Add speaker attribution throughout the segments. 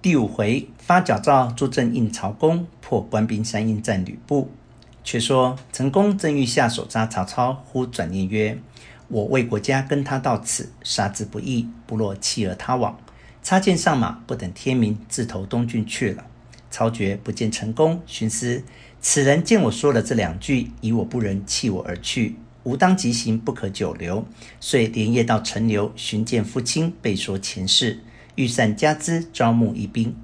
Speaker 1: 第五回发矫诏，朱正应曹公，破官兵三英战吕布。却说陈宫正欲下手杀曹操，忽转念曰：“我为国家跟他到此，杀之不义，不若弃而他往。插剑上马，不等天明，自投东郡去了。”操觉不见陈宫，寻思此人见我说了这两句，以我不仁，弃我而去，吾当即行，不可久留。遂连夜到陈留，寻见父亲，备说前事，欲散家资，招募义兵。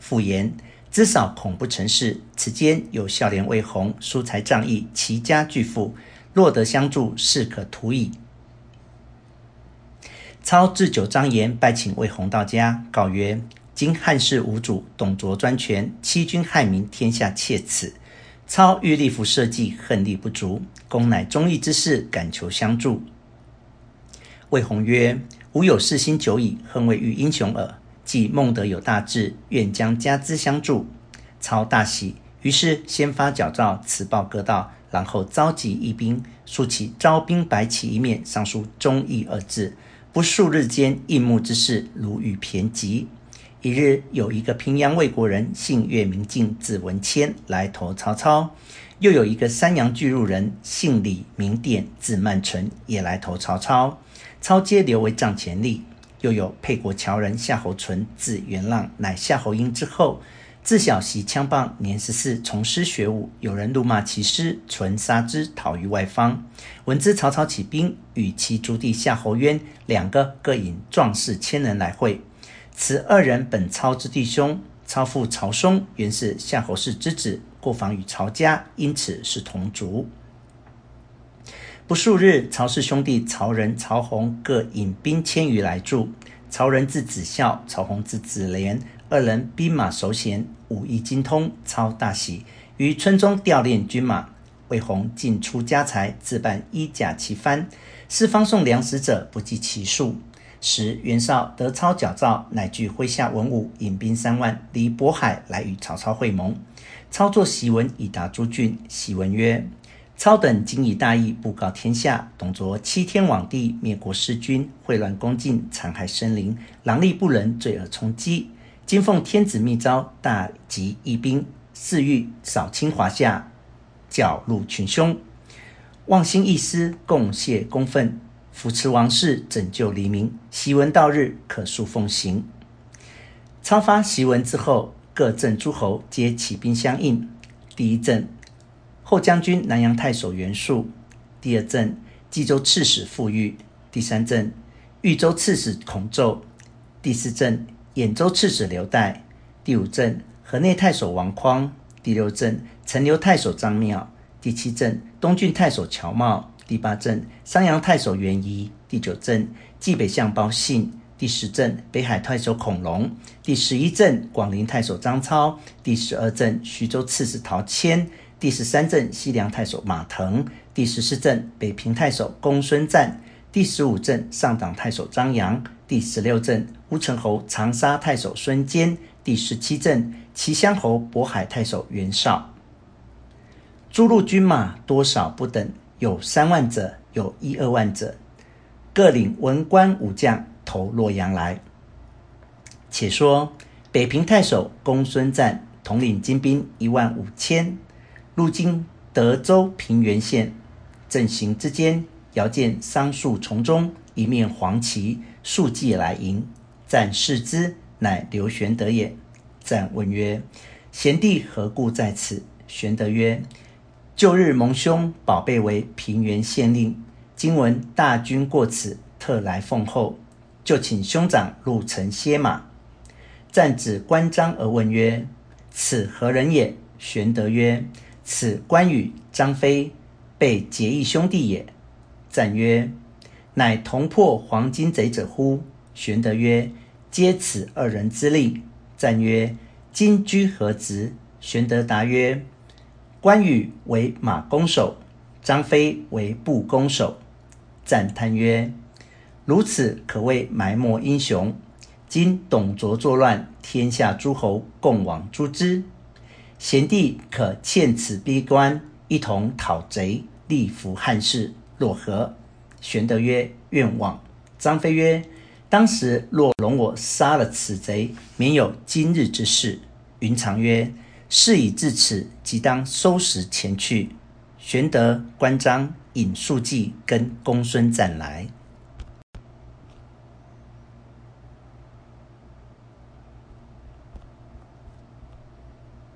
Speaker 1: 父言。资少恐不成事。此间有孝廉魏宏，疏财仗义，齐家巨富。若得相助，事可图矣。操置酒张筵，拜请魏宏到家，告曰：“今汉室无主，董卓专权，欺君害民，天下切此。操欲立扶社稷，恨力不足，公乃忠义之士，敢求相助。”魏宏曰：“吾有世心久矣，恨未遇英雄耳。”既孟德有大志，愿将家资相助。操大喜，于是先发矫诏辞报各道，然后召集义兵，竖起招兵白旗一面，上书“忠义”二字。不数日间，应募之事如雨骈集。一日，有一个平阳魏国人，姓岳，名进，字文谦，来投曹操；又有一个山阳巨鹿人，姓李，名典，字曼纯，也来投曹操。操皆留为帐前吏。又有沛国譙人夏侯淳，字元浪，乃夏侯婴之后。自小习枪棒，年十四从师学武。有人怒骂其师，淳杀之，逃于外方。闻知曹操起兵，与其诸弟夏侯渊两个各引壮士千人来会。此二人本操之弟兄，操父曹嵩原是夏侯氏之子，过访与曹家，因此是同族。不数日，曹氏兄弟曹仁、曹洪各引兵千余来助。曹仁字子孝，曹洪字子廉，二人兵马熟娴，武艺精通。操大喜，于村中调练军马。魏宏尽出家财，置办衣甲旗幡，四方送粮食者不计其数。时袁绍得操矫诏，乃聚麾下文武，引兵三万，离渤海来与曹操会盟。操作檄文以达诸郡，檄文曰。操等今以大义布告天下：董卓欺天罔地，灭国弑君，秽乱宫禁，残害生灵，狼戾不仁，罪恶充饥。今奉天子密诏，大集义兵，誓欲扫清华夏，剿戮群凶。望兴义师，共谢公愤，扶持王室，拯救黎民。檄文到日，可速奉行。操发檄文之后，各镇诸侯皆起兵相应。第一镇。后将军南阳太守袁术，第二镇冀州刺史傅玉，第三镇豫州刺史孔宙，第四镇兖州刺史刘岱，第五镇河内太守王匡，第六镇陈留太守张邈，第七镇东郡太守乔瑁，第八镇商阳太守袁仪，第九镇济北相包信，第十镇北海太守孔融，第十一镇广陵太守张超，第十二镇徐州刺史陶谦。第十三镇西凉太守马腾，第十四镇北平太守公孙瓒，第十五镇上党太守张扬，第十六镇乌程侯长沙太守孙坚，第十七镇齐襄侯渤海太守袁绍。诸路军马多少不等，有三万者，有一二万者，各领文官武将投洛阳来。且说北平太守公孙瓒统领精兵一万五千。路经德州平原县，正行之间，遥见桑树丛中一面黄旗，数骑来迎。瓒视之，乃刘玄德也。瓒问曰：“贤弟何故在此？”玄德曰：“旧日蒙兄保备为平原县令，今闻大军过此，特来奉候，就请兄长入城歇马。”瓒指关张而问曰：“此何人也？”玄德曰：此关羽、张飞，备结义兄弟也。赞曰：“乃同破黄巾贼者乎？”玄德曰：“皆此二人之力。”赞曰：“今居何职？”玄德答曰：“关羽为马弓手，张飞为步弓手。”赞叹曰：“如此可谓埋没英雄。今董卓作乱，天下诸侯共往诛之。”贤弟可欠此逼关，一同讨贼，立扶汉室，若何？玄德曰：愿往。张飞曰：当时若容我杀了此贼，免有今日之事。云长曰：“事已至此，即当收拾前去。”玄德、关张引数骑跟公孙瓒来。